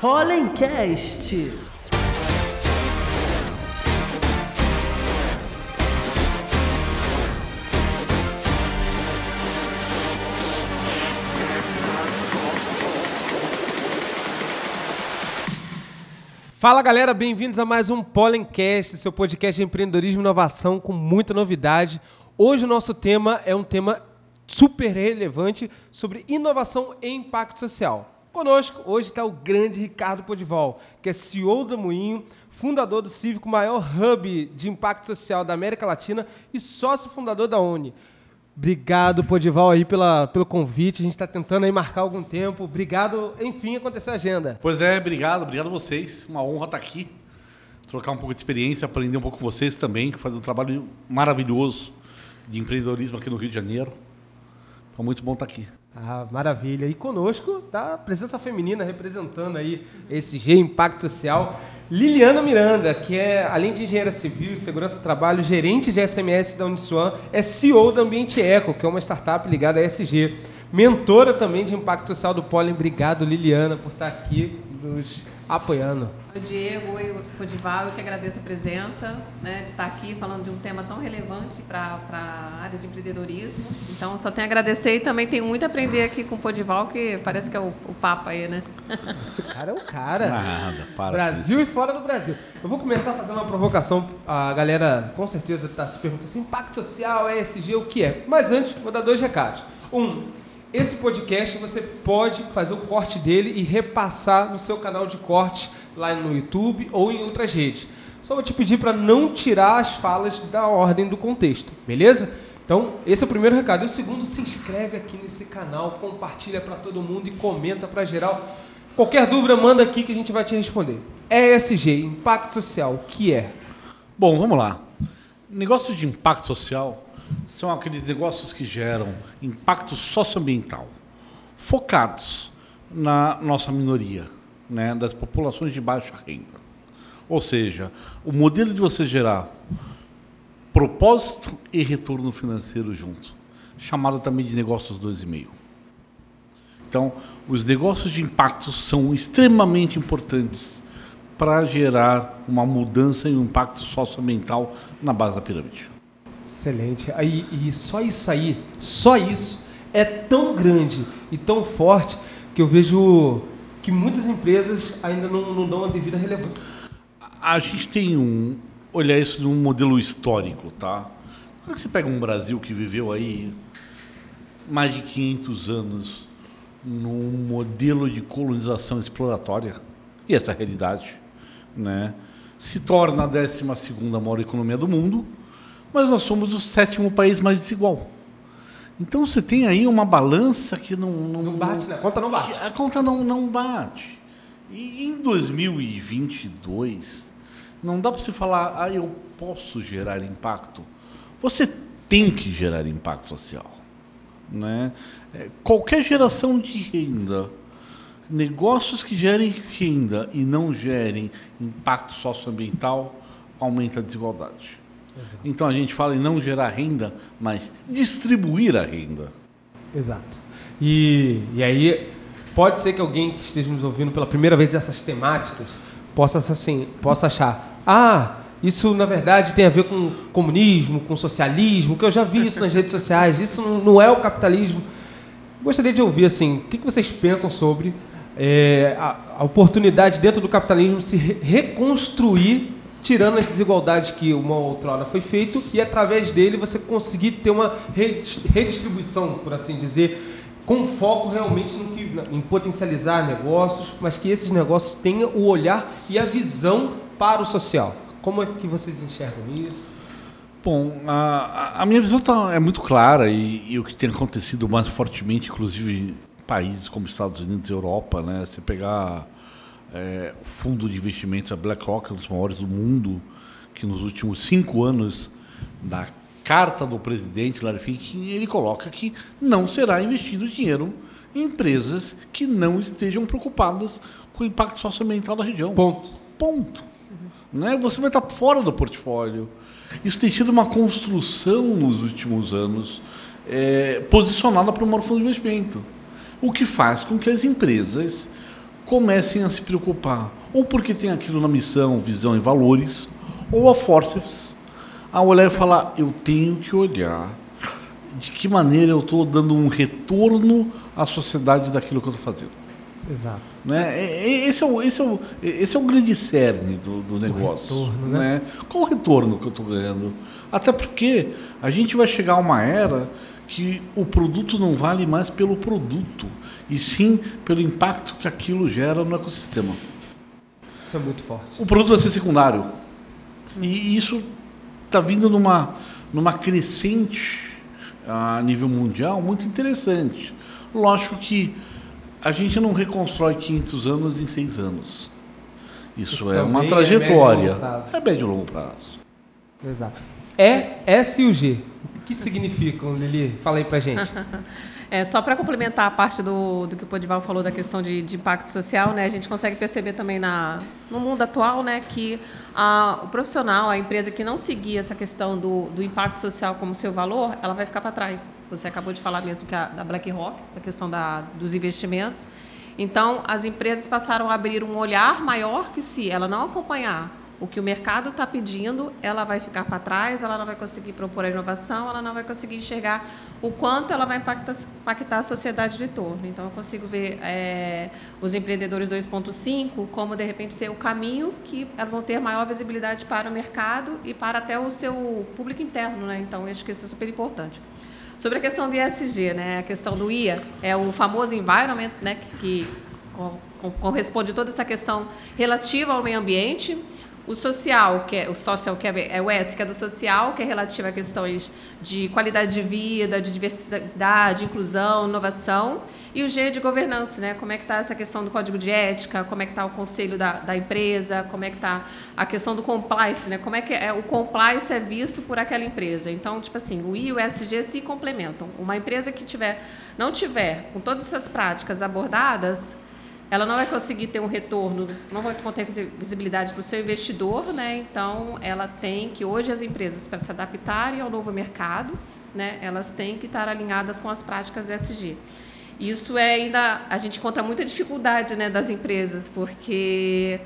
Hollencast. Fala galera, bem-vindos a mais um Pollencast, seu podcast de empreendedorismo e inovação com muita novidade. Hoje o nosso tema é um tema super relevante sobre inovação e impacto social. Conosco hoje está o grande Ricardo Podival, que é CEO da Moinho, fundador do Cívico, maior hub de impacto social da América Latina e sócio fundador da ONI. Obrigado, Podival, aí pela, pelo convite. A gente está tentando aí marcar algum tempo. Obrigado, enfim, aconteceu a agenda. Pois é, obrigado, obrigado a vocês. Uma honra estar aqui, trocar um pouco de experiência, aprender um pouco com vocês também, que fazem um trabalho maravilhoso de empreendedorismo aqui no Rio de Janeiro. Foi muito bom estar aqui. Ah, maravilha. E conosco tá a presença feminina representando aí esse G Impacto Social. Liliana Miranda, que é, além de engenheira civil e segurança do trabalho, gerente de SMS da Uniswan, é CEO da Ambiente Eco, que é uma startup ligada à SG. Mentora também de impacto social do Pólen. Obrigado, Liliana, por estar aqui nos apoiando. Oi, Diego, oi, Codival, eu que agradeço a presença, né, de estar aqui falando de um tema tão relevante para a área de empreendedorismo. Então, só tenho a agradecer e também tenho muito a aprender aqui com o Podival, que parece que é o, o Papa aí, né? Esse cara é o cara. Nada, para. Brasil e fora do Brasil. Eu vou começar fazendo uma provocação. A galera com certeza está se perguntando assim, impacto social, ESG, o que é? Mas antes, vou dar dois recados. Um, esse podcast você pode fazer o corte dele e repassar no seu canal de corte lá no YouTube ou em outras redes. Só vou te pedir para não tirar as falas da ordem do contexto, beleza? Então, esse é o primeiro recado. E o segundo, se inscreve aqui nesse canal, compartilha para todo mundo e comenta para geral. Qualquer dúvida, manda aqui que a gente vai te responder. ESG, Impacto Social, o que é? Bom, vamos lá. Negócios de impacto social são aqueles negócios que geram impacto socioambiental, focados na nossa minoria, né, das populações de baixa renda. Ou seja, o modelo de você gerar propósito e retorno financeiro junto, chamado também de negócios 2,5. Então, os negócios de impacto são extremamente importantes para gerar uma mudança e um impacto socioambiental na base da pirâmide. Excelente. Aí, e só isso aí, só isso, é tão grande e tão forte que eu vejo que muitas empresas ainda não, não dão a devida relevância. A gente tem um olhar isso num modelo histórico, tá? Quando você pega um Brasil que viveu aí mais de 500 anos num modelo de colonização exploratória, e essa é realidade, né? Se torna a 12 maior economia do mundo, mas nós somos o sétimo país mais desigual. Então você tem aí uma balança que não. Não, Não bate, né? A conta não bate. A conta não, não bate. E em 2022, não dá para você falar, ah, eu posso gerar impacto. Você tem que gerar impacto social. Né? É, qualquer geração de renda, negócios que gerem renda e não gerem impacto socioambiental, aumenta a desigualdade. Então a gente fala em não gerar renda, mas distribuir a renda. Exato. E, e aí, pode ser que alguém que esteja nos ouvindo pela primeira vez dessas temáticas possa, assim, possa achar: ah, isso na verdade tem a ver com comunismo, com socialismo, que eu já vi isso nas redes sociais, isso não, é o capitalismo. Gostaria de ouvir assim, o que que vocês pensam sobre é, a, a oportunidade dentro do capitalismo se re- reconstruir, tirando as desigualdades que uma outrora foi feito e através dele você conseguir ter uma redis- redistribuição, por assim dizer, com foco realmente no que, em potencializar negócios, mas que esses negócios tenham o olhar e a visão para o social. Como é que vocês enxergam isso? Bom, a, a minha visão tá, é muito clara e, e o que tem acontecido mais fortemente, inclusive países como Estados Unidos e Europa, né? Você pegar é, o fundo de investimento, a BlackRock, um dos maiores do mundo, que nos últimos cinco anos, na carta do presidente Larry Fink, ele coloca que não será investido dinheiro em empresas que não estejam preocupadas com o impacto socioambiental da região. Ponto. Ponto. Né? Você vai estar fora do portfólio. Isso tem sido uma construção nos últimos anos é, posicionada para o maior fundo de investimento. O que faz com que as empresas comecem a se preocupar, ou porque tem aquilo na missão, visão e valores, ou a força a olhar e falar: eu tenho que olhar de que maneira eu estou dando um retorno à sociedade daquilo que eu estou fazendo. Exato. Né? É- é- Esse, é o, esse, é o, esse é o grande cerne do, do negócio. retorno, né? Qual o retorno que eu estou ganhando? Até porque a gente vai chegar a uma era que o produto não vale mais pelo produto, e sim pelo impacto que aquilo gera no ecossistema. Isso é muito forte. O produto vai ser secundário. E isso está vindo numa, numa crescente a nível mundial muito interessante. Lógico que a gente não reconstrói 500 anos em 6 anos. Isso é uma é trajetória. É médio e longo prazo. Exato. É S e o G. Que significam, Lili? Fala aí pra gente. É, só para complementar a parte do, do que o Podival falou da questão de, de impacto social, né, a gente consegue perceber também na, no mundo atual né, que a, o profissional, a empresa que não seguir essa questão do, do impacto social como seu valor, ela vai ficar para trás. Você acabou de falar mesmo que a, da BlackRock, a questão da, dos investimentos. Então, as empresas passaram a abrir um olhar maior que se ela não acompanhar o que o mercado está pedindo, ela vai ficar para trás, ela não vai conseguir propor a inovação, ela não vai conseguir enxergar o quanto ela vai impactar, impactar a sociedade de torno. Então, eu consigo ver é, os empreendedores 2.5 como, de repente, ser o caminho que elas vão ter maior visibilidade para o mercado e para até o seu público interno. Né? Então, eu acho que isso é super importante. Sobre a questão do ESG, né, a questão do IA, é o famoso environment, né, que, que co- co- corresponde toda essa questão relativa ao meio ambiente. O social, que é o social, que é, é o S, que é do social, que é relativo a questões de qualidade de vida, de diversidade, inclusão, inovação. E o G de governança, né? Como é que está essa questão do código de ética, como é que está o conselho da, da empresa, como é que está a questão do compliance, né? Como é que é, o compliance é visto por aquela empresa. Então, tipo assim, o I e o SG se complementam. Uma empresa que tiver, não tiver com todas essas práticas abordadas, ela não vai conseguir ter um retorno, não vai ter visi- visibilidade para o seu investidor, né? Então, ela tem que hoje as empresas para se adaptarem ao novo mercado, né? Elas têm que estar alinhadas com as práticas do ESG. Isso é ainda a gente encontra muita dificuldade, né, das empresas, porque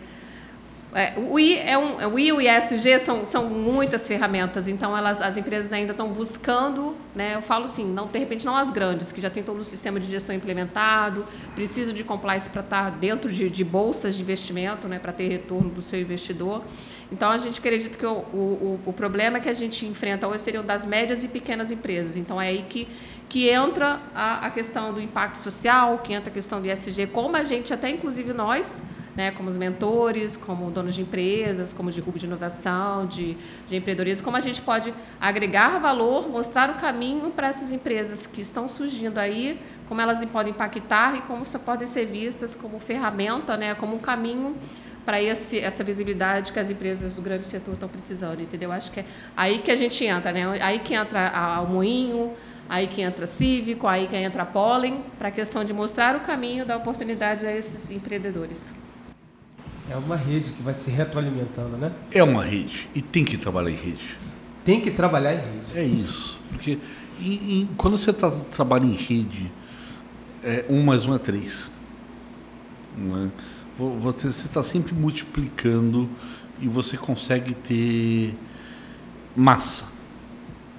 é, o I é um, o I o ISG são, são muitas ferramentas, então elas, as empresas ainda estão buscando, né, eu falo assim, não, de repente não as grandes, que já tem todo o sistema de gestão implementado, precisam de compliance para estar dentro de, de bolsas de investimento, né, para ter retorno do seu investidor. Então, a gente acredita que o, o, o problema que a gente enfrenta hoje seriam das médias e pequenas empresas. Então, é aí que, que entra a, a questão do impacto social, que entra a questão do ISG, como a gente, até inclusive nós, né, como os mentores, como donos de empresas, como de grupo de inovação, de, de empreendedorismo, como a gente pode agregar valor, mostrar o caminho para essas empresas que estão surgindo aí, como elas podem impactar e como podem ser vistas como ferramenta, né, como um caminho para essa visibilidade que as empresas do grande setor estão precisando, entendeu? Acho que é aí que a gente entra, né? Aí que entra o Moinho, aí que entra Cívico, aí que entra a Pollen, para a questão de mostrar o caminho, dar oportunidades a esses empreendedores. É uma rede que vai se retroalimentando, né? É uma rede e tem que trabalhar em rede. Tem que trabalhar em rede. É isso. Porque quando você tá, trabalha em rede, é, um mais um é três. Né? Vo- Você está sempre multiplicando e você consegue ter massa.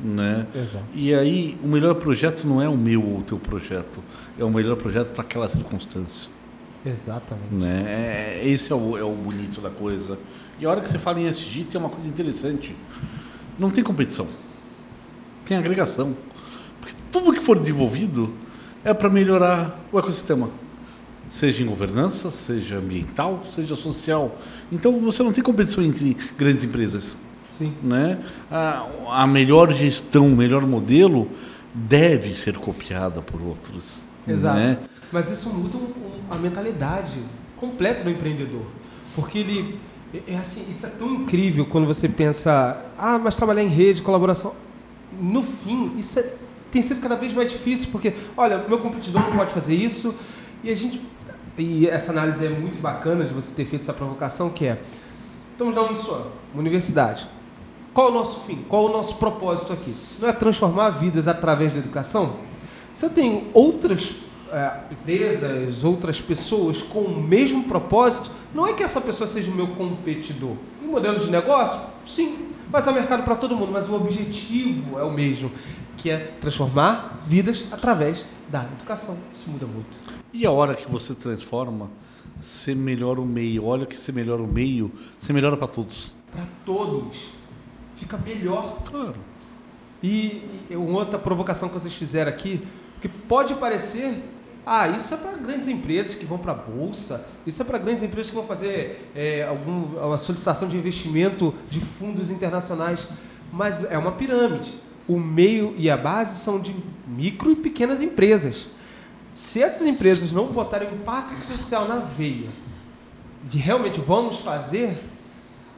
Né? Exato. E aí, o melhor projeto não é o meu ou o teu projeto, é o melhor projeto para aquela circunstância. Exatamente. Né? É- Esse é o, é o bonito da coisa. E a hora que você fala em SG, tem uma coisa interessante. Não tem competição. Tem agregação. Porque tudo que for desenvolvido é para melhorar o ecossistema. Seja em governança, seja ambiental, seja social. Então você não tem competição entre grandes empresas. Sim. Né? A, a melhor gestão, o melhor modelo deve ser copiada por outros. Exato. Né? Mas isso muda a mentalidade completa do empreendedor. Porque ele. É, é assim, isso é tão incrível quando você pensa, ah, mas trabalhar em rede, colaboração. No fim, isso é- tem sido cada vez mais difícil, porque, olha, meu competidor não pode fazer isso, e a gente. e essa análise é muito bacana de você ter feito essa provocação, que é, estamos na Uniswan, uma universidade. Qual o nosso fim? Qual o nosso propósito aqui? Não é transformar vidas através da educação? Se eu tenho outras empresas, outras pessoas com o mesmo propósito, não é que essa pessoa seja o meu competidor. O modelo de negócio? Sim, mas há mercado para todo mundo, mas o objetivo é o mesmo, que é transformar vidas através da educação. Isso muda muito. E a hora que você transforma, você melhora o meio. Olha que você melhora o meio, você melhora para todos. Para todos. Fica melhor. Claro. E, e uma outra provocação que vocês fizeram aqui, que pode parecer, ah, isso é para grandes empresas que vão para a bolsa, isso é para grandes empresas que vão fazer é, algum, uma solicitação de investimento de fundos internacionais, mas é uma pirâmide. O meio e a base são de micro e pequenas empresas. Se essas empresas não botarem impacto social na veia, de realmente vamos fazer,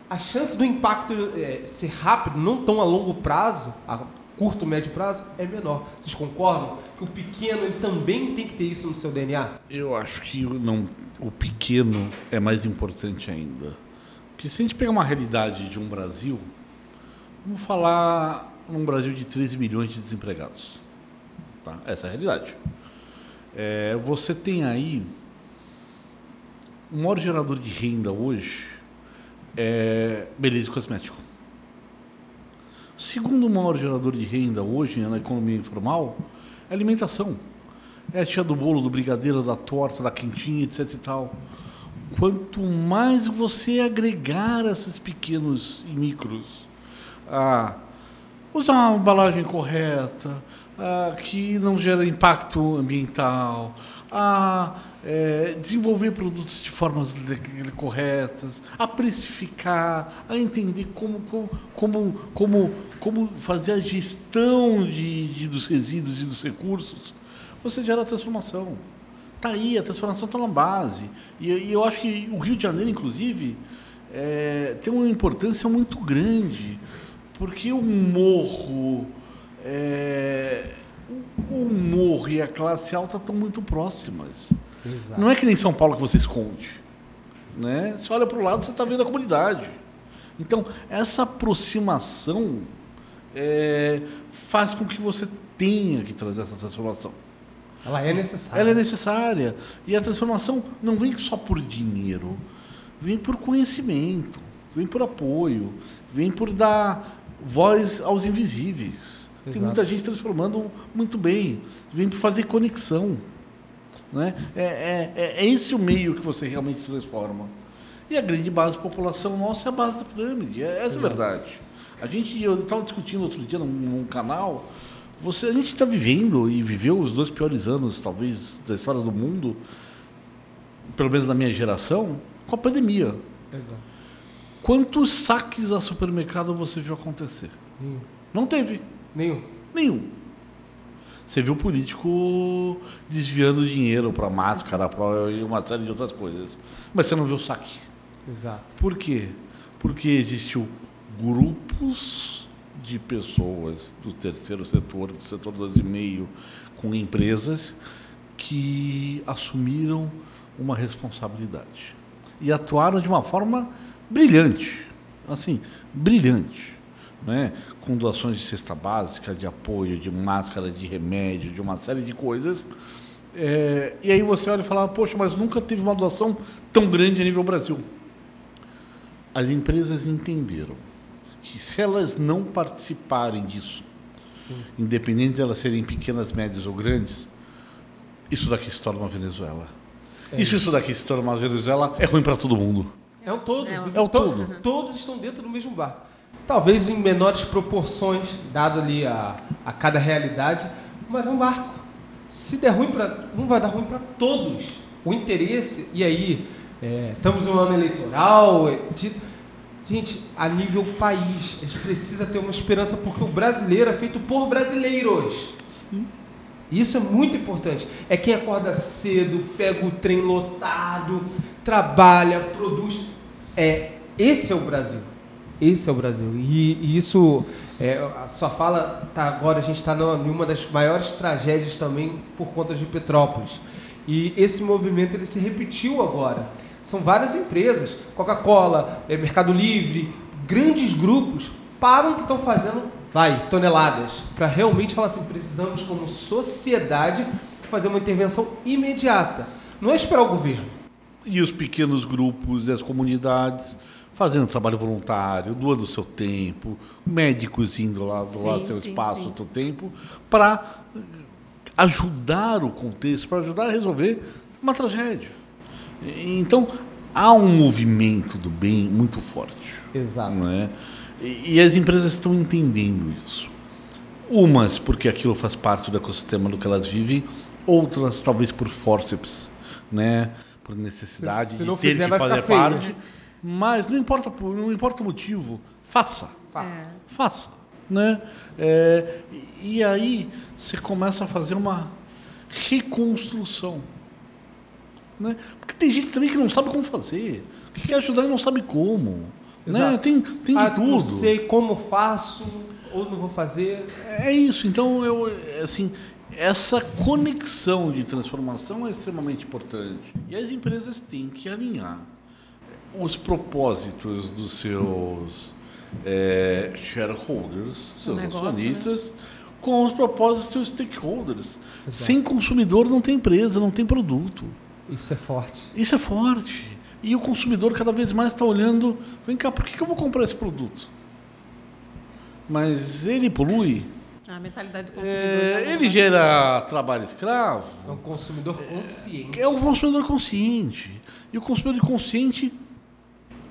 a chance do impacto é, ser rápido, não tão a longo prazo, a curto, médio prazo, é menor. Vocês concordam que o pequeno também tem que ter isso no seu DNA? Eu acho que não, o pequeno é mais importante ainda. Porque se a gente pegar uma realidade de um Brasil, vamos falar num Brasil de 13 milhões de desempregados. Tá? Essa é a realidade. É, você tem aí o maior gerador de renda hoje é beleza e cosmético. O segundo maior gerador de renda hoje na economia informal é alimentação. É a tia do bolo, do brigadeiro, da torta, da quentinha, etc e tal. Quanto mais você agregar esses pequenos e micros a usar uma embalagem correta, que não gera impacto ambiental, a é, desenvolver produtos de formas corretas, a precificar, a entender como, como, como, como, fazer a gestão de, de, dos resíduos e dos recursos, você gera transformação. Está aí, a transformação está na base. E, e, eu acho que o Rio de Janeiro, inclusive, é, tem uma importância muito grande, porque o morro. É, o morro e a classe alta estão muito próximas. Exato. Não é que nem São Paulo que você esconde. Né? Você olha para o lado, você está vendo a comunidade. Então, essa aproximação é, faz com que você tenha que trazer essa transformação. Ela é necessária. Ela é necessária. E a transformação não vem só por dinheiro, vem por conhecimento, vem por apoio, vem por dar voz aos invisíveis. Exato. Tem muita gente transformando muito bem. Vem para fazer conexão. Né? É, é, é, é esse o meio que você realmente transforma. E a grande base da população nossa é a base da pirâmide. É, essa é a verdade. A gente, eu estava discutindo outro dia num, num canal. Você, a gente está vivendo e viveu os dois piores anos, talvez, da história do mundo, pelo menos na minha geração, com a pandemia. Exato. Quantos saques a supermercado você viu acontecer? Hum. Não teve. Nenhum. Nenhum. Você viu político desviando dinheiro para máscara, para uma série de outras coisas. Mas você não viu o saque. Exato. Por quê? Porque existiu grupos de pessoas do terceiro setor, do setor das e meio, com empresas que assumiram uma responsabilidade e atuaram de uma forma brilhante, assim, brilhante né? com doações de cesta básica, de apoio, de máscara, de remédio, de uma série de coisas. É, e aí você olha e fala, poxa, mas nunca teve uma doação tão grande a nível Brasil. As empresas entenderam que se elas não participarem disso, Sim. independente de elas serem pequenas, médias ou grandes, isso daqui se torna uma Venezuela. É. E se isso daqui se torna uma Venezuela, é ruim para todo mundo. É o todo. É, o todo. Todos estão dentro do mesmo barco talvez em menores proporções, dado ali a, a cada realidade, mas é um barco. Se der ruim para um, vai dar ruim para todos. O interesse, e aí, é, estamos em um ano eleitoral, é, de, gente, a nível país, a gente precisa ter uma esperança, porque o brasileiro é feito por brasileiros. Sim. Isso é muito importante. É quem acorda cedo, pega o trem lotado, trabalha, produz. É, esse é o Brasil. Esse é o Brasil. E, e isso, é, a sua fala, tá, agora a gente está em uma das maiores tragédias também por conta de Petrópolis. E esse movimento ele se repetiu agora. São várias empresas, Coca-Cola, eh, Mercado Livre, grandes grupos param que estão fazendo, vai, toneladas, para realmente falar assim, precisamos como sociedade fazer uma intervenção imediata. Não é esperar o governo. E os pequenos grupos e as comunidades fazendo trabalho voluntário, doando seu tempo, médicos indo lá doar Sim, seu sim, espaço, sim. seu tempo, para ajudar o contexto, para ajudar a resolver uma tragédia. Então, há um movimento do bem muito forte. Exato. não é? E, e as empresas estão entendendo isso. Umas porque aquilo faz parte do ecossistema do que elas vivem, outras talvez por forceps, né? por necessidade Se- se de não ter fizer, que fazer feio, parte. né? Mas não importa, por- não importa o motivo, faça. Faça. É. Faça. Né? É, e aí você começa a fazer uma reconstrução. Né? Porque tem gente também que não sabe como fazer, que quer ajudar e não sabe como. Né? Tem, tem de Ah, tudo. Não sei como faço ou não vou fazer. É isso. Então, eu, assim, essa conexão de transformação é extremamente importante. E as empresas têm que alinhar os propósitos dos seus eh, shareholders, seus negócio, acionistas, com os propósitos dos seus stakeholders. Sem consumidor não tem empresa, não tem produto. Isso é forte. Isso é forte. E o consumidor cada vez mais está olhando, vem cá, por que, que eu vou comprar esse produto? Mas ele polui, A mentalidade do consumidor. é, ele gera trabalho escravo, É um consumidor consciente. é um consumidor consciente. E o consumidor consciente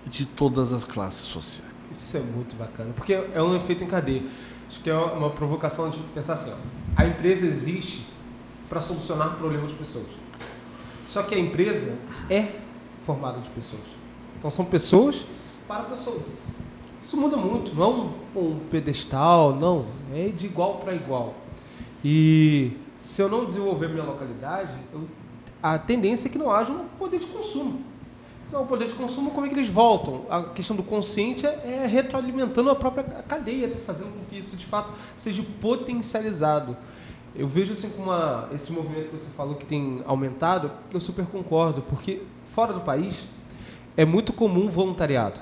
de todas as classes sociais. Isso é muito bacana, porque é um efeito em cadeia. Acho que é uma provocação de pensar assim, ó, a empresa existe para solucionar problemas de pessoas. Só que a empresa é formada de pessoas. Então são pessoas para pessoas. Isso muda muito, não é um, pedestal, não, é de igual para igual. E se eu não desenvolver minha localidade, eu- a tendência é que não haja um poder de consumo. Não há um poder de consumo, como é que eles voltam? A questão do consciente é é retroalimentando a própria cadeia, né? fazendo com que isso de fato seja potencializado. Eu vejo assim com uma, esse movimento que você falou que tem aumentado, eu super concordo, porque fora do país é muito comum voluntariado.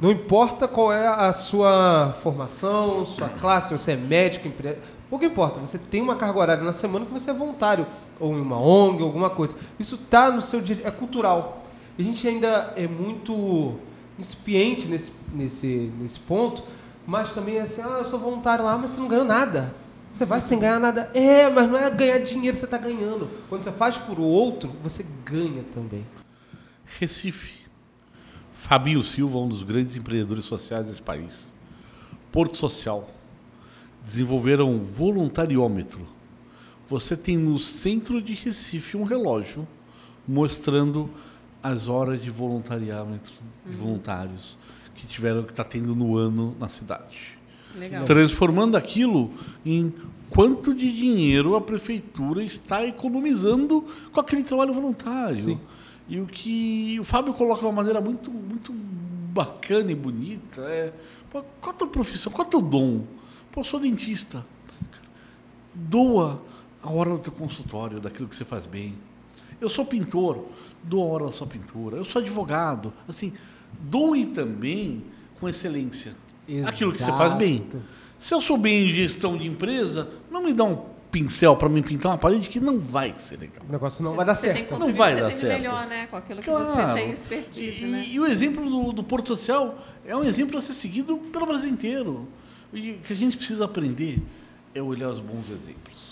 Não importa qual é a sua formação, sua classe, se você é médico, empre... pouco importa. Você tem uma carga horária na semana que você é voluntário, ou em uma ONG, alguma coisa. Isso está no seu dia, é cultural. E a gente ainda é muito incipiente nesse, nesse, nesse ponto, mas também é assim, ah, eu sou voluntário lá, mas você não ganhou nada. Você vai sem ganhar nada. É, mas não é ganhar dinheiro você está ganhando. Quando você faz por outro, você ganha também. Recife. Fabinho Silva, um dos grandes empreendedores sociais desse país. Porto Social. Desenvolveram um voluntariômetro. Você tem no centro de Recife um relógio mostrando as horas de voluntariamento de voluntários que tiveram que está tendo no ano na cidade Legal. transformando aquilo em quanto de dinheiro a prefeitura está economizando com aquele trabalho voluntário. Sim. E o que o Fábio coloca de uma maneira muito, muito bacana e bonita é qual a tua profissão, qual é o teu dom? Pô, eu sou dentista. Doa a hora do teu consultório, daquilo que você faz bem. Eu sou pintor, doa a hora da sua pintura. Eu sou advogado. Assim, doe também com excelência aquilo que você faz bem. Exato. Se eu sou bem em gestão de empresa, não me dá um pincel para me pintar uma parede que não vai ser legal. O negócio não vai dar Você certo. tem que Não vai você dar certo. melhor, né? Com aquilo que Claro. você tem expertise, e, né? e o exemplo do, do Porto Social é um exemplo a ser seguido pelo Brasil inteiro. E o que a gente precisa aprender é olhar os bons exemplos.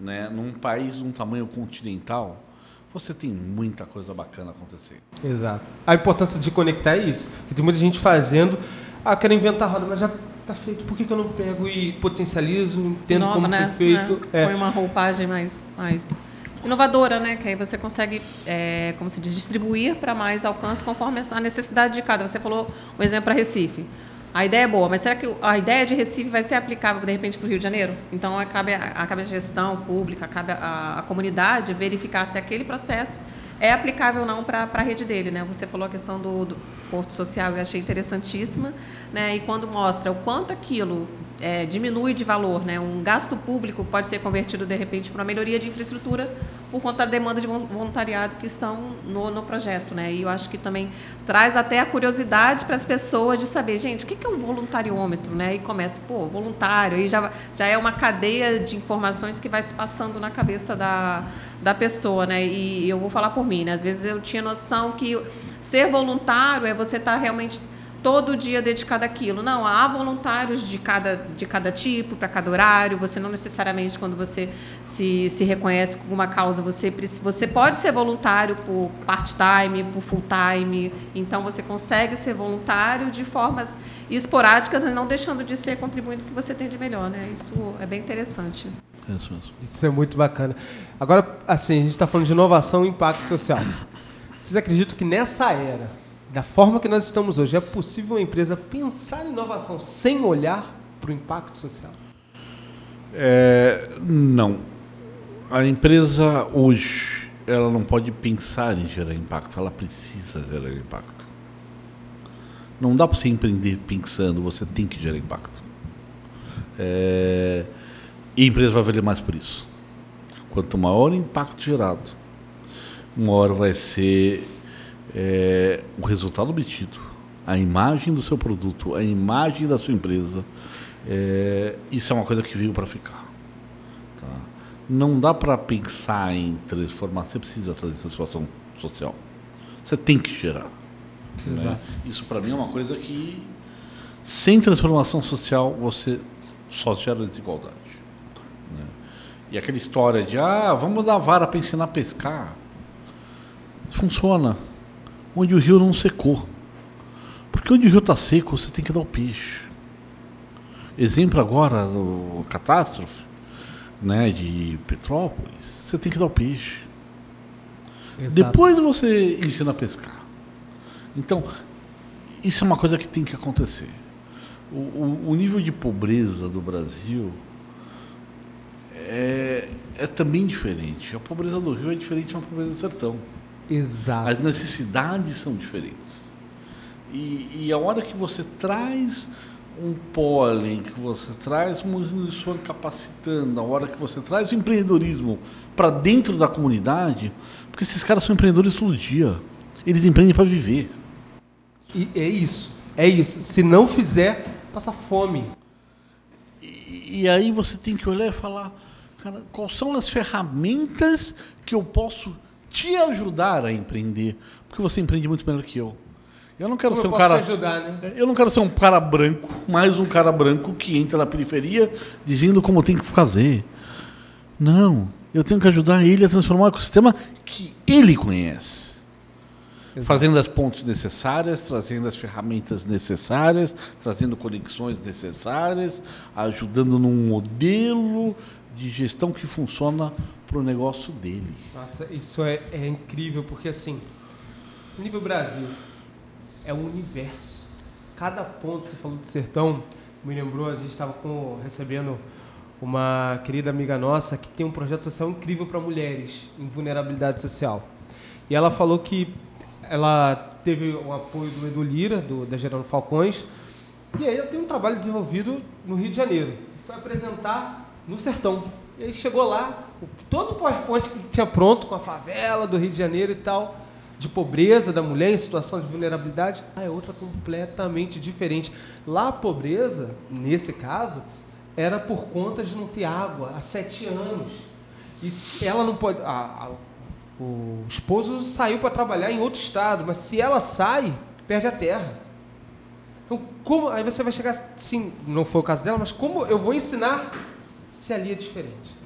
Né? Num país de um tamanho continental, você tem muita coisa bacana acontecendo. Exato. A importância de conectar é isso. Porque tem muita gente fazendo, ah, quero inventar roda, mas já está feito. Por que, que eu não pego e potencializo, entendo Nova, como né? foi feito? É. É. Põe uma roupagem mais, mais inovadora, né? Que aí você consegue, é, como se diz, distribuir para mais alcance conforme a necessidade de cada. Você falou um exemplo para Recife. A ideia é boa, mas será que a ideia de Recife vai ser aplicável, de repente, para o Rio de Janeiro? Então, cabe, a- cabe a gestão pública, cabe a, a comunidade verificar se aquele processo é aplicável ou não para a rede dele. Né? Você falou a questão do, do Porto Social, eu achei interessantíssima. Né? E quando mostra o quanto aquilo é, diminui de valor, né? um gasto público pode ser convertido, de repente, para uma melhoria de infraestrutura por conta da demanda de vol- voluntariado que estão no, no projeto, né? E eu acho que também traz até a curiosidade para as pessoas de saber, gente, o que é um voluntariômetro, né? E começa, pô, voluntário, aí já, já é uma cadeia de informações que vai se passando na cabeça da, da pessoa, né? E eu vou falar por mim, né? Às vezes eu tinha noção que ser voluntário é você estar realmente todo dia dedicado àquilo. Não, há voluntários de cada, de cada tipo, para cada horário. Você não necessariamente, quando você se, se reconhece com uma causa, você, você pode ser voluntário por part-time, por full-time. Então, você consegue ser voluntário de formas esporádicas, não deixando de ser contribuinte que você tem de melhor. Né? Isso é bem interessante. É isso. Isso é muito bacana. Agora, assim, a gente está falando de inovação e impacto social. Vocês acreditam que nessa era, da forma que nós estamos hoje, é possível uma empresa pensar em inovação sem olhar para o impacto social? É, não. A empresa hoje, ela não pode pensar em gerar impacto, ela precisa gerar impacto. Não dá para você empreender pensando, você tem que gerar impacto. É, e a empresa vai valer mais por isso. Quanto maior o impacto gerado, maior vai ser é, o resultado obtido, a imagem do seu produto, a imagem da sua empresa. É, isso é uma coisa que veio para ficar. tá? Não dá para pensar em transformar, você precisa trazer transformação social. Você tem que gerar. né? Isso para mim é uma coisa que, sem transformação social, você só gera desigualdade. né? E aquela história de, ah, vamos dar vara para ensinar a pescar. Funciona. Onde o rio não secou. Porque onde o rio está seco, você tem que dar o peixe. Exemplo agora, o catástrofe né, de Petrópolis, você tem que dar o peixe. Depois você ensina a pescar. Então, isso é uma coisa que tem que acontecer. O, o- o nível de pobreza do Brasil é, é também diferente. A pobreza do Rio é diferente da pobreza do sertão. Exato. As necessidades são diferentes. E, e a hora que você traz um pólen, que você traz uma munição capacitando, a hora que você traz o empreendedorismo para dentro da comunidade, porque esses caras são empreendedores todo dia. Eles empreendem para viver. E é isso. É isso. Se não fizer, passa fome. E, e aí você tem que olhar e falar, cara, quais são as ferramentas que eu posso te ajudar a empreender? Porque você empreende muito melhor que eu. Eu não quero Como ser um cara. ajudar, né? Eu não quero ser um cara branco, mais um cara branco que entra na periferia dizendo como tem que fazer. Não, eu tenho que ajudar ele a transformar o ecossistema que ele conhece. Exato. Fazendo as pontes necessárias, trazendo as ferramentas necessárias, trazendo conexões necessárias, ajudando num modelo de gestão que funciona para o negócio dele. Nossa, isso é, é incrível, porque assim, nível Brasil, é um universo. Cada ponto, você falou de sertão, me lembrou, a gente estava recebendo uma querida amiga nossa que tem um projeto social incrível para mulheres em vulnerabilidade social. E ela falou que ela teve o apoio do Edu Lira, do, da Gerando Falcões, e aí ela tem um trabalho desenvolvido no Rio de Janeiro. Foi apresentar no sertão. E aí chegou lá, todo o PowerPoint que tinha pronto com a favela do Rio de Janeiro e tal, de pobreza da mulher em situação de vulnerabilidade, ah, é outra completamente diferente. Lá a pobreza, nesse caso, era por conta de não ter água há sete anos. E ela não pode. a- a- o esposo saiu para trabalhar em outro estado, mas se ela sai, perde a terra. Então, como, aí você vai chegar, sim, não foi o caso dela, mas como eu vou ensinar se ali é diferente?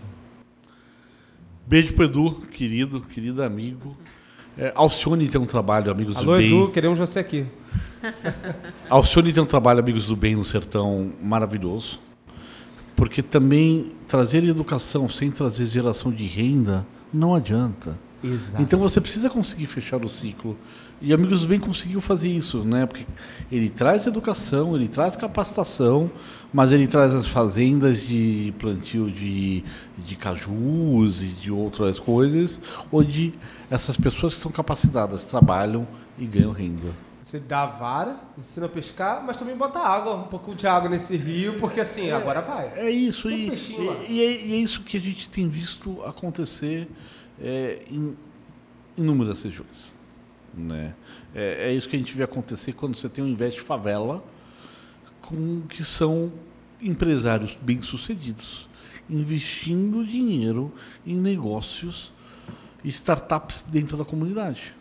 Beijo pro Edu, querido, querido amigo. É, Alcione tem um trabalho, Amigos Alô, do Bem. Edu, queremos você aqui. Alcione tem um trabalho, Amigos do Bem, no Sertão, maravilhoso. Porque também trazer educação sem trazer geração de renda não adianta. Exato. Então você precisa conseguir fechar o ciclo. E Amigos do Bem conseguiu fazer isso, né? Porque ele traz educação, ele traz capacitação, mas ele traz as fazendas de plantio de, de cajus e de outras coisas, onde essas pessoas que são capacitadas trabalham e ganham renda. Você dá a vara, ensina a pescar, mas também bota água, um pouco de água nesse rio, porque assim, agora vai. É isso, e, e, e é, e é isso que a gente tem visto acontecer é, em inúmeras regiões. Né? É, é isso que a gente vê acontecer quando você tem um Invest Favela, com, que são empresários bem-sucedidos, investindo dinheiro em negócios e startups dentro da comunidade.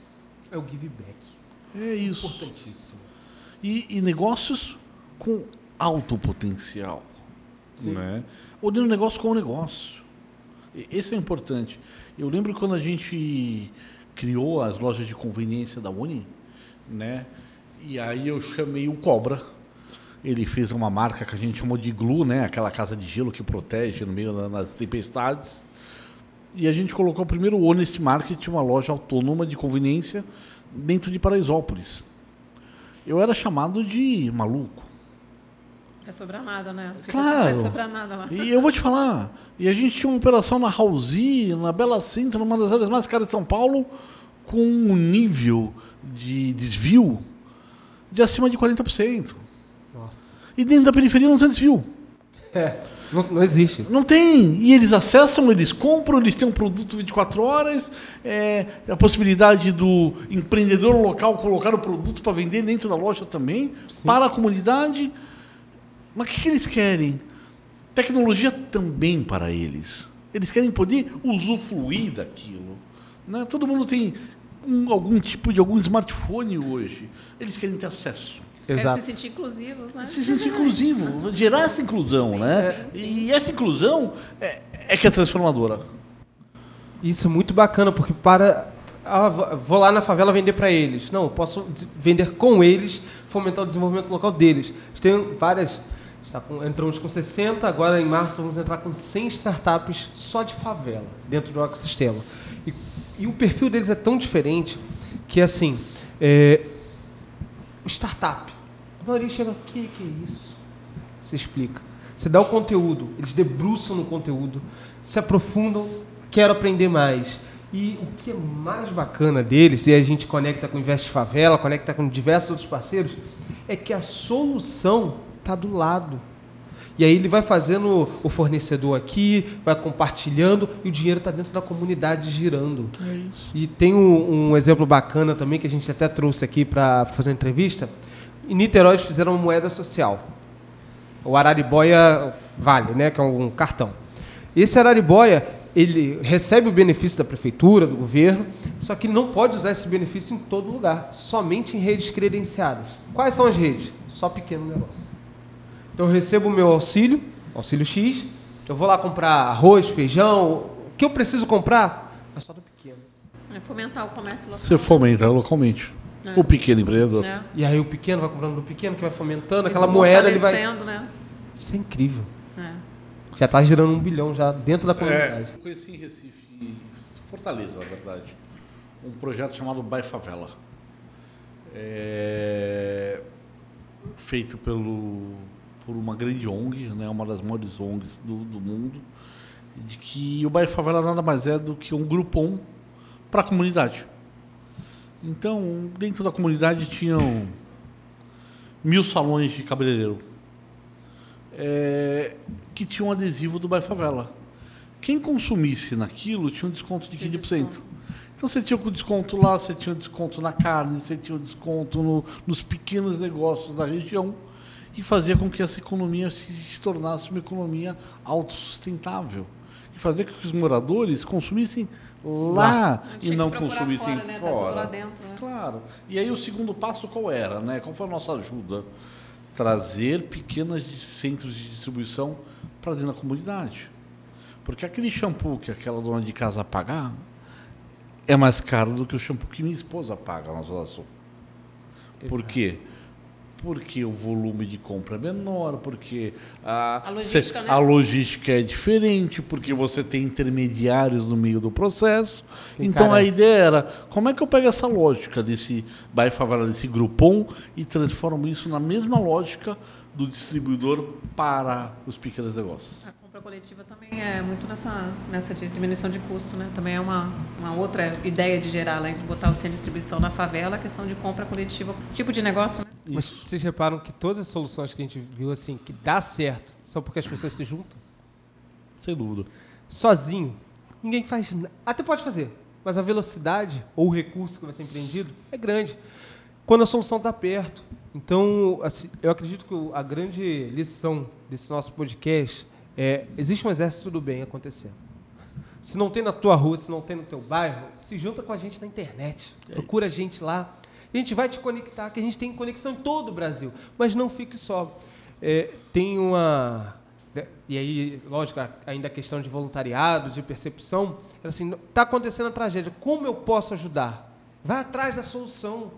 É o give back. É isso. Importantíssimo. E, e negócios com alto potencial. Sim. Né? Olhando o negócio como negócio. Esse é importante. Eu lembro quando a gente criou as lojas de conveniência da Uni, né? E aí eu chamei o Cobra. Ele fez uma marca que a gente chamou de Glue, né? Aquela casa de gelo que protege no meio da- das tempestades. E a gente colocou primeiro o Honest Market, uma loja autônoma de conveniência dentro de Paraisópolis. Eu era chamado de maluco. Vai sobrar nada, né? Fica Claro. Vai sobrar nada lá. E eu vou te falar, e a gente tinha uma operação na Hausi, na Bela Cinta, numa das áreas mais caras de São Paulo, com um nível de desvio de acima de 40%. Nossa. E dentro da periferia não tem desvio. É, não, não existe isso. Não tem. E eles acessam, eles compram, eles têm um produto 24 horas, é, a possibilidade do empreendedor local colocar o produto para vender dentro da loja também, para a comunidade. Mas o que, que eles querem? Tecnologia também para eles. Eles querem poder usufruir daquilo. Né? Todo mundo tem um- algum tipo de algum smartphone hoje. Eles querem ter acesso. Exato. se sentir inclusivos, né? Se sentir inclusivo, gerar essa inclusão, Sim, né? sim, E essa inclusão é, é que é transformadora. Isso é muito bacana, porque para. Ah, vou- lá na favela vender para eles. Não, eu posso vender com eles, fomentar o desenvolvimento local deles. A gente tem várias. Está com, entramos com 60, agora em março vamos entrar com 100 startups só de favela, dentro do ecossistema. E, e o perfil deles é tão diferente que, assim, é, startup, a maioria chega, o que, que é isso? Você explica. Você dá o conteúdo, eles debruçam no conteúdo, se aprofundam, quero aprender mais. E o que é mais bacana deles, e a gente conecta com o Invest Favela, conecta com diversos outros parceiros, é que a solução está do lado. E aí ele vai fazendo o fornecedor aqui, vai compartilhando e o dinheiro está dentro da comunidade girando. É isso. E tem um, um exemplo bacana também que a gente até trouxe aqui para fazer uma entrevista. Em Niterói eles fizeram uma moeda social. O Araribóia Vale, né, que é um cartão. Esse Araribóia, ele recebe o benefício da prefeitura, do governo, só que ele não pode usar esse benefício em todo lugar, somente em redes credenciadas. Quais são as redes? Só pequeno negócio. Então eu recebo o meu auxílio, auxílio X, eu vou lá comprar arroz, feijão, o que eu preciso comprar, mas só do pequeno. É fomentar o comércio local. Você fomenta localmente. É. O pequeno empreendedor. né? E aí o pequeno vai comprando do pequeno, que vai fomentando, aquela se moeda ele vai. Né? Isso é incrível. É. Já está girando um bilhão já dentro da É, comunidade. eu conheci em Recife, Fortaleza, na verdade, um projeto chamado Bai Favela. É, feito pelo, por uma grande ONG, né, uma das maiores ONGs do, do mundo, de que o Bai Favela nada mais é do que um grupom para a comunidade. Então, dentro da comunidade tinham mil salões de cabeleireiro é, que tinham um adesivo do Bai Favela. Quem consumisse naquilo tinha um desconto de Tinha 15%. desconto. Então você tinha o desconto lá, você tinha o desconto na carne, você tinha o desconto no- nos pequenos negócios da região e fazia com que essa economia se, se tornasse uma economia autossustentável. E fazia com que os moradores consumissem lá, Não e não consumissem fora, né? Tá fora. tudo lá dentro, né? Claro. E aí o segundo passo qual era, né? Qual foi a nossa ajuda? Trazer pequenos centros de distribuição para dentro da comunidade. Porque aquele shampoo que aquela dona de casa pagar é mais caro do que o shampoo que minha esposa paga na Zona Sul. Por Exato. quê? Porque o volume de compra é menor, porque a, A logística, cê- né? a logística é diferente, porque você tem intermediários no meio do processo. Que então a ideia era, como é que eu pego essa lógica desse Bai Favela, desse Groupon, e transformo isso na mesma lógica do distribuidor para os pequenos negócios? Coletiva também é muito nessa, nessa diminuição de custo, né? Também é uma, uma outra ideia de gerar, além de botar o centro de distribuição na favela, a questão de compra coletiva, tipo de negócio, né? Mas vocês reparam que todas as soluções que a gente viu assim, que dá certo, são porque as pessoas se juntam? Sem dúvida. Sozinho, ninguém faz nada. Até pode fazer, mas a velocidade ou o recurso que vai ser empreendido é grande. Quando a solução está perto. Então, assim, eu acredito que a grande lição desse nosso podcast é: existe um exército do bem acontecendo. Se não tem na tua rua, se não tem no teu bairro, se junta com a gente na internet. Procura a gente lá. A gente vai te conectar, que a gente tem conexão em todo o Brasil. Mas não fique só. É, tem uma. E aí, lógico, ainda a questão de voluntariado, de percepção. Assim, está acontecendo a tragédia. Como eu posso ajudar? Vai atrás da solução.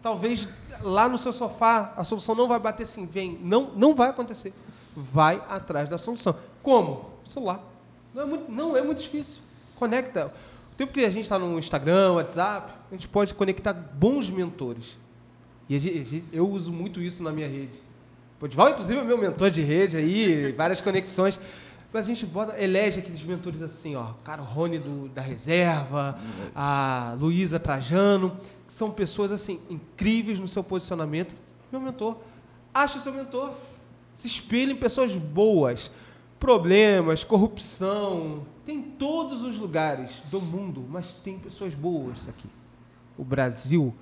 Talvez lá no seu sofá a solução não vai bater assim, vem. Não, não vai acontecer. Vai atrás da solução. Como? Celular. Não é muito, não é muito difícil. Conecta. O tempo que a gente está no Instagram, WhatsApp, a gente pode conectar bons mentores. E gente- eu uso muito isso na minha rede. Podival, inclusive, é meu mentor de rede aí, várias conexões. Mas a gente bota, elege aqueles mentores assim, ó. Cara, o Rony do, da Reserva, a Luísa Trajano, que são pessoas assim, incríveis no seu posicionamento. Meu mentor. Ache o seu mentor. Se espelhe em pessoas boas. Problemas, corrupção. Tem em todos os lugares do mundo, mas tem pessoas boas aqui. O Brasil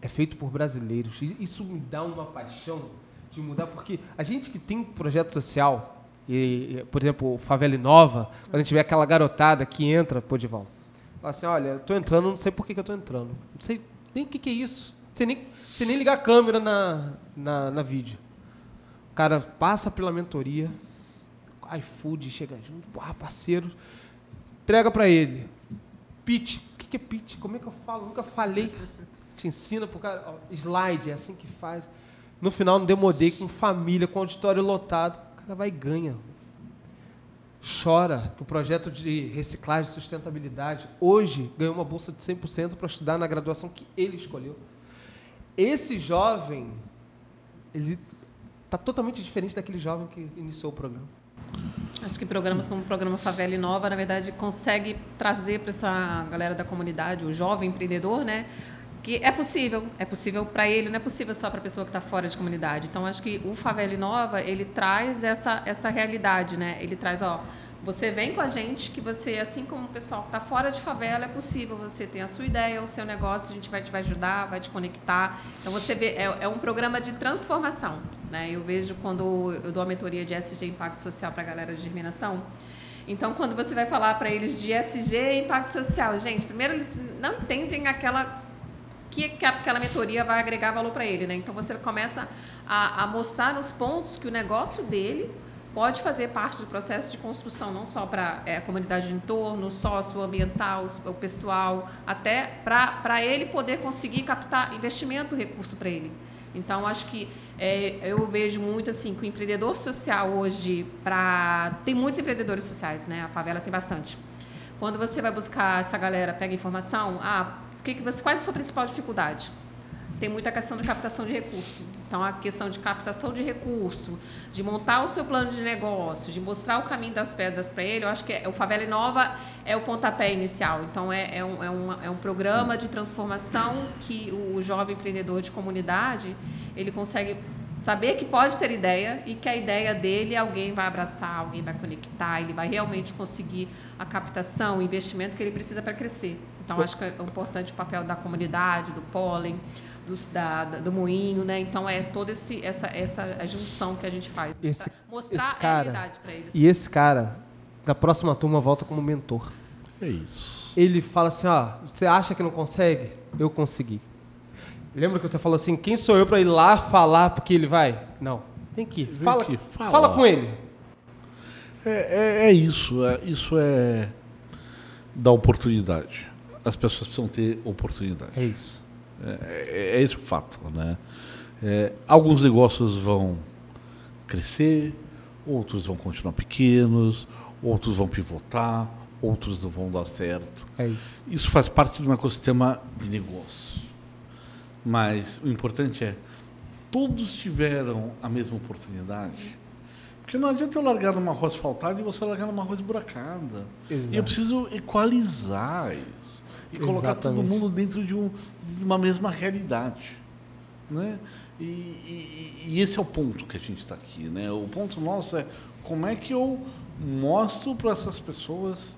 é feito por brasileiros. Isso me dá uma paixão de mudar, porque a gente que tem projeto social, e, por exemplo, Favela Nova, quando a gente vê aquela garotada que entra, Podival, fala assim, olha, tô entrando, não sei por que, tô entrando. Não sei nem o que, que é isso. Sei nem, sei nem ligar a câmera na, na, na vídeo. Cara passa pela mentoria, iFood chega junto, porra, parceiro, entrega para ele. Pitch. O que é pitch? Como é que eu falo? Nunca falei. Te ensina pro cara. slide, é assim que faz. No final, no Demodei, com família, com auditório lotado. O cara vai e ganha. Chora que o projeto de reciclagem e sustentabilidade hoje ganhou uma bolsa de 100% para estudar na graduação que ele escolheu. Esse jovem, ele está totalmente diferente daquele jovem que iniciou o programa. Acho que programas como o programa Favela Inova, na verdade, consegue trazer para essa galera da comunidade, o jovem empreendedor, né? Que é possível, é possível para ele, não é possível só para a pessoa que está fora de comunidade. Então, acho que o Favela Inova, ele traz essa, essa realidade, né? Ele traz, ó, você vem com a gente, que você, assim como o pessoal que está fora de favela, é possível, você tem a sua ideia, o seu negócio, a gente vai te vai ajudar, vai te conectar. Então, você vê, é, é um programa de transformação, né? Eu vejo quando eu dou a mentoria de SG Impacto Social para a galera de germinação, então, quando você vai falar para eles de SG impacto social, gente, primeiro eles não entendem aquela que, que aquela mentoria vai agregar valor para ele, né? Então você começa a, a mostrar nos pontos que o negócio dele pode fazer parte do processo de construção, não só para é, a comunidade de entorno, socioambiental, o pessoal, até para ele poder conseguir captar investimento, recurso para ele. Então, acho que é, eu vejo muito assim que o empreendedor social hoje, para tem muitos empreendedores sociais, né? A favela tem bastante. Quando você vai buscar essa galera, pega informação, ah, que que você, qual é a sua principal dificuldade? Tem muita questão de captação de recurso. Então, a questão de captação de recurso, de montar o seu plano de negócio, de mostrar o caminho das pedras para ele, eu acho que é, o Favela Inova é o pontapé inicial. Então, é, é, um, é, uma, é um programa de transformação que o, o jovem empreendedor de comunidade, ele consegue saber que pode ter ideia e que a ideia dele alguém vai abraçar, alguém vai conectar, ele vai realmente conseguir a captação, o investimento que ele precisa para crescer. Então, acho que é importante o papel da comunidade, do pólen, dos, da, da- do moinho, né? Então, é toda esse, essa, essa junção que a gente faz. Esse- pra mostrar esse a cara- realidade para eles. E esse cara, da próxima turma, volta como mentor. É isso. Ele fala assim: ó, você acha que não consegue? Eu consegui. Lembra que você falou assim: quem sou eu para ir lá falar porque ele vai? Não. Vem aqui, Vem fala, aqui, fala. fala com ele. É, é, é isso. é- isso é da oportunidade. As pessoas precisam ter oportunidade. É isso. É, é esse o fato, né? É, alguns negócios vão crescer, outros vão continuar pequenos, outros vão pivotar, outros não vão dar certo. É isso. Isso faz parte de um ecossistema de negócio. Mas o importante é todos tiveram a mesma oportunidade. Porque não adianta eu largar numa rua asfaltada e você largar numa rua esburacada. Exato. E eu preciso equalizar isso. E colocar todo Exatamente. mundo dentro de, um- de uma mesma realidade. Né? E, e- e esse é o ponto que a gente está aqui. Né? O ponto nosso é como é que eu mostro para essas pessoas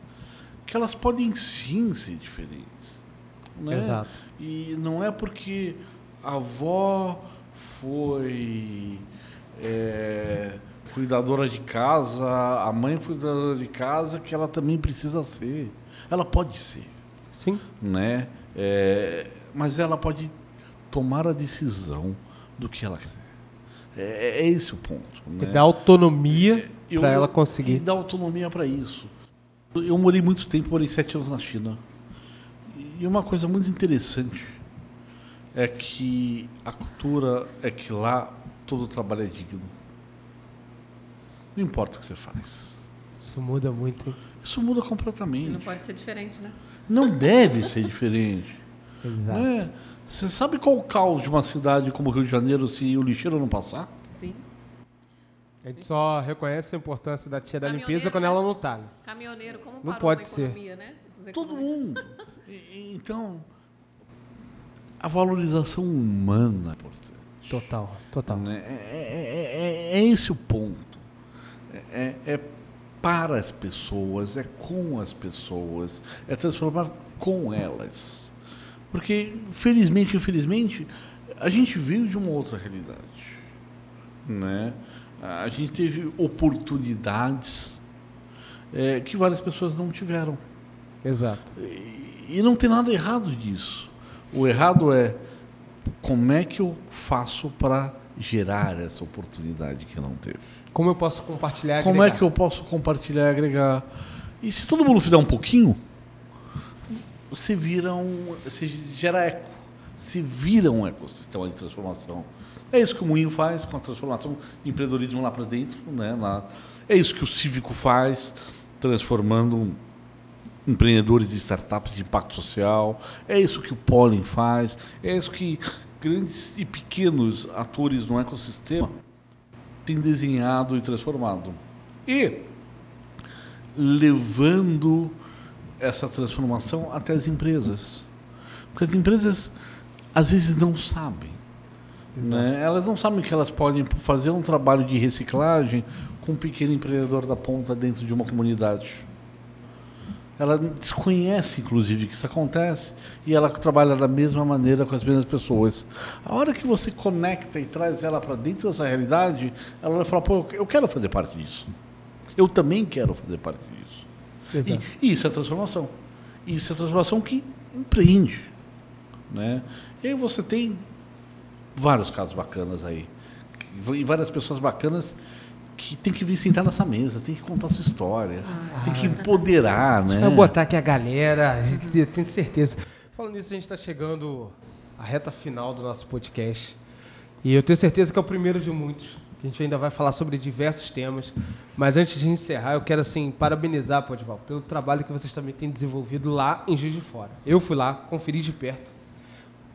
que elas podem sim ser diferentes. Né? Exato. E não é porque a avó foi é, cuidadora de casa, a mãe foi cuidadora de casa, que ela também precisa ser. Ela pode ser, Sim. né? É, mas ela pode tomar a decisão do que ela quiser. É, é esse o ponto. E Né? dá autonomia Eu- para ela E conseguir. dar autonomia para isso. Eu morei muito tempo, morei sete anos na China. E uma coisa muito interessante é que a cultura é que lá todo trabalho é digno. Não importa o que você faz. Isso muda muito, hein? Isso muda Não completamente. pode ser diferente, né? Não deve ser diferente. Exato. né? Você sabe qual o caos de uma cidade como o Rio de Janeiro se o lixeiro não passar? Sim. A gente só reconhece a importância da tia da limpeza quando né? ela não tá. né? Caminhoneiro, como Não pode com a ser. economia, né? Todo mundo. Então, a valorização humana é importante. Total, total. Né? É, é- é- é esse o ponto. É, é- é para as pessoas, é com as pessoas, é transformar com elas. Porque, felizmente, infelizmente, a gente veio de uma outra realidade. Né? A gente teve oportunidades é, que várias pessoas não tiveram. Exato. E não tem nada errado disso. O errado é como é que eu faço para gerar essa oportunidade que não teve. Como eu posso compartilhar e Como é agregar? que eu posso compartilhar e agregar? E se todo mundo fizer um pouquinho, você vira um. Você gera eco. Se vira um ecossistema de transformação. É isso que o Moinho faz com a transformação de empreendedorismo lá para dentro. Né? Lá. É isso que o Cívico faz, transformando empreendedores de startups de impacto social. É isso que o Pollen faz. É isso que grandes e pequenos atores no ecossistema têm desenhado e transformado. E levando essa transformação até as empresas. Porque as empresas às vezes não sabem. Né? Elas não sabem que elas podem fazer um trabalho de reciclagem com um pequeno empreendedor da ponta dentro de uma comunidade. Ela desconhece, inclusive, que isso acontece e ela trabalha da mesma maneira com as mesmas pessoas. A hora que você conecta e traz ela para dentro dessa realidade, ela vai falar: pô, eu quero fazer parte disso. Eu também quero fazer parte disso. Exato. E, e isso é transformação. Isso é transformação que empreende. Né? E aí você tem vários casos bacanas aí. E várias pessoas bacanas que tem que vir sentar nessa mesa, tem que contar sua história, tem que empoderar, né? Vai botar aqui a galera, a gente- eu tenho certeza. Falando nisso, a gente está chegando à reta final do nosso podcast. E eu tenho certeza que é o primeiro de muitos. A gente ainda vai falar sobre diversos temas. Mas antes de encerrar, eu quero assim parabenizar, Podival, pelo trabalho que vocês também têm desenvolvido lá em Juiz de Fora. Eu fui lá, conferi de perto.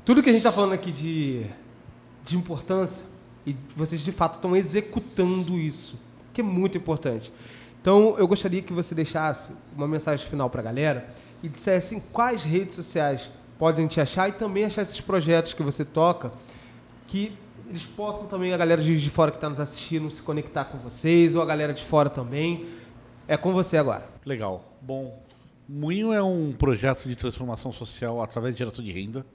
Tudo que a gente está falando aqui de, de importância, e vocês de fato estão executando isso, que é muito importante. Então, eu gostaria que você deixasse uma mensagem final para a galera e dissesse quais redes sociais podem te achar e também achar esses projetos que você toca, que eles possam também, a galera de fora que está nos assistindo, se conectar com vocês, ou a galera de fora também. É com você agora. Legal. Bom, Moinho é um projeto de transformação social através de geração de renda.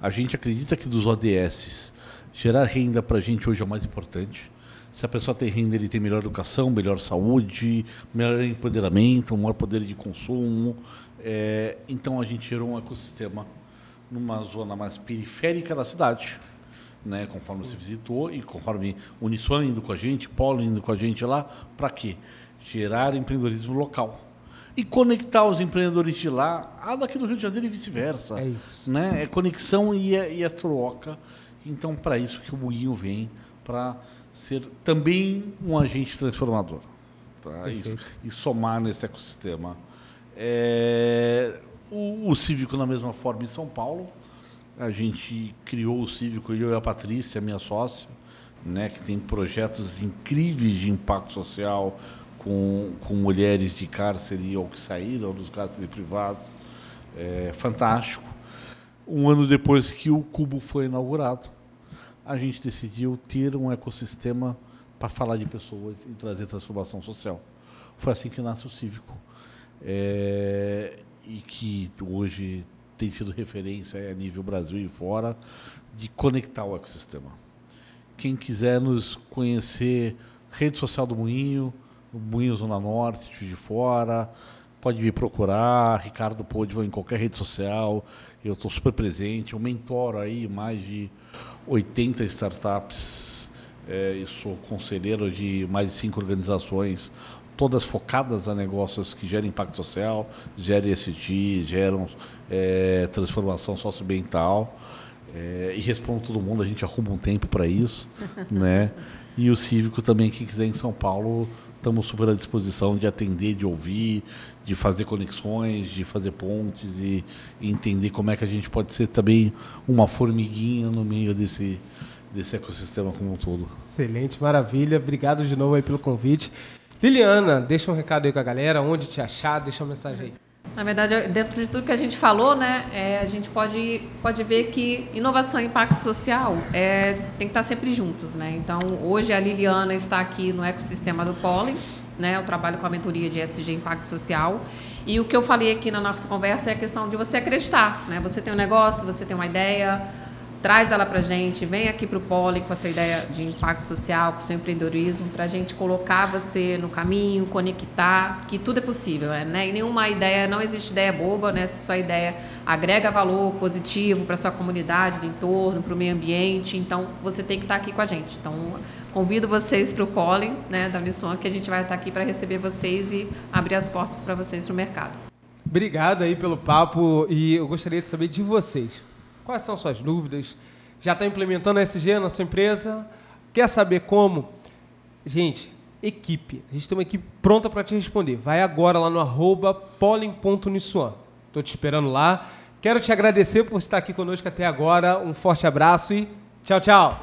A gente acredita que dos ODS, gerar renda para a gente hoje é o mais importante. Se a pessoa tem renda, ele tem melhor educação, melhor saúde, melhor empoderamento, maior poder de consumo. É, então a gente gerou um ecossistema numa zona mais periférica da cidade, né, conforme você visitou e conforme Uniswan indo com a gente, Polo indo com a gente lá, para quê? Gerar empreendedorismo local e conectar os empreendedores de lá a daqui do Rio de Janeiro e vice-versa. É isso. Né? É conexão e é, e é troca. Então, para isso que o Buinho vem, para ser também um agente transformador. Tá? E, e somar nesse ecossistema. É, o, o Cívico, na mesma forma, em São Paulo. A gente criou o Cívico, eu e a Patrícia, minha sócia, né, que tem projetos incríveis de impacto social com, com mulheres de cárcere ou que saíram dos cárceres privados. É fantástico. Um ano depois que o Cubo foi inaugurado, a gente decidiu ter um ecossistema para falar de pessoas e trazer transformação social. Foi assim que nasce o Cívico. é, e que hoje tem sido referência a nível Brasil e fora, de conectar o ecossistema. Quem quiser nos conhecer, rede social do Moinho, Moinho Zona Norte, de Fora, pode me procurar, Ricardo Podival em qualquer rede social, eu estou super presente, eu mentoro aí mais de 80 startups, é, eu sou conselheiro de mais de cinco organizações, todas focadas a negócios que geram impacto social, geram ESG, geram é, transformação socioambiental. É, e respondo todo mundo, a gente arruma um tempo para isso, né? E o cívico também, quem quiser em São Paulo, estamos super à disposição de atender, de ouvir, de fazer conexões, de fazer pontes e, e, entender como é que a gente pode ser também uma formiguinha no meio desse, desse ecossistema como um todo. Excelente, maravilha. Obrigado de novo aí pelo convite. Liliana, deixa um recado aí com a galera, onde te achar, deixa uma mensagem aí. Na verdade, dentro de tudo que a gente falou, né, é, a gente pode, pode ver que inovação e impacto social é, tem que estar sempre juntos. Né? Então, hoje a Liliana está aqui no ecossistema do Pólen, né, eu trabalho com a mentoria de SG Impacto Social. E o que eu falei aqui na nossa conversa é a questão de você acreditar. Né? Você tem um negócio, você tem uma ideia, traz ela para a gente, vem aqui para o Poli com essa ideia de impacto social, com o seu empreendedorismo, para a gente colocar você no caminho, conectar, que tudo é possível, né? E nenhuma ideia, não existe ideia boba, né? Se sua ideia agrega valor positivo para sua comunidade, do entorno, para o meio ambiente, então você tem que estar tá aqui com a gente. Então, convido vocês para o Poli, né, da Uniswan, que a gente vai estar tá aqui para receber vocês e abrir as portas para vocês no mercado. Obrigado aí pelo papo e eu gostaria de saber de vocês. Quais são suas dúvidas? Já está implementando a SG na sua empresa? Quer saber como? Gente, equipe. A gente tem uma equipe pronta para te responder. Vai agora lá no arroba. Estou te esperando lá. Quero te agradecer por estar aqui conosco até agora. Um forte abraço e tchau, tchau.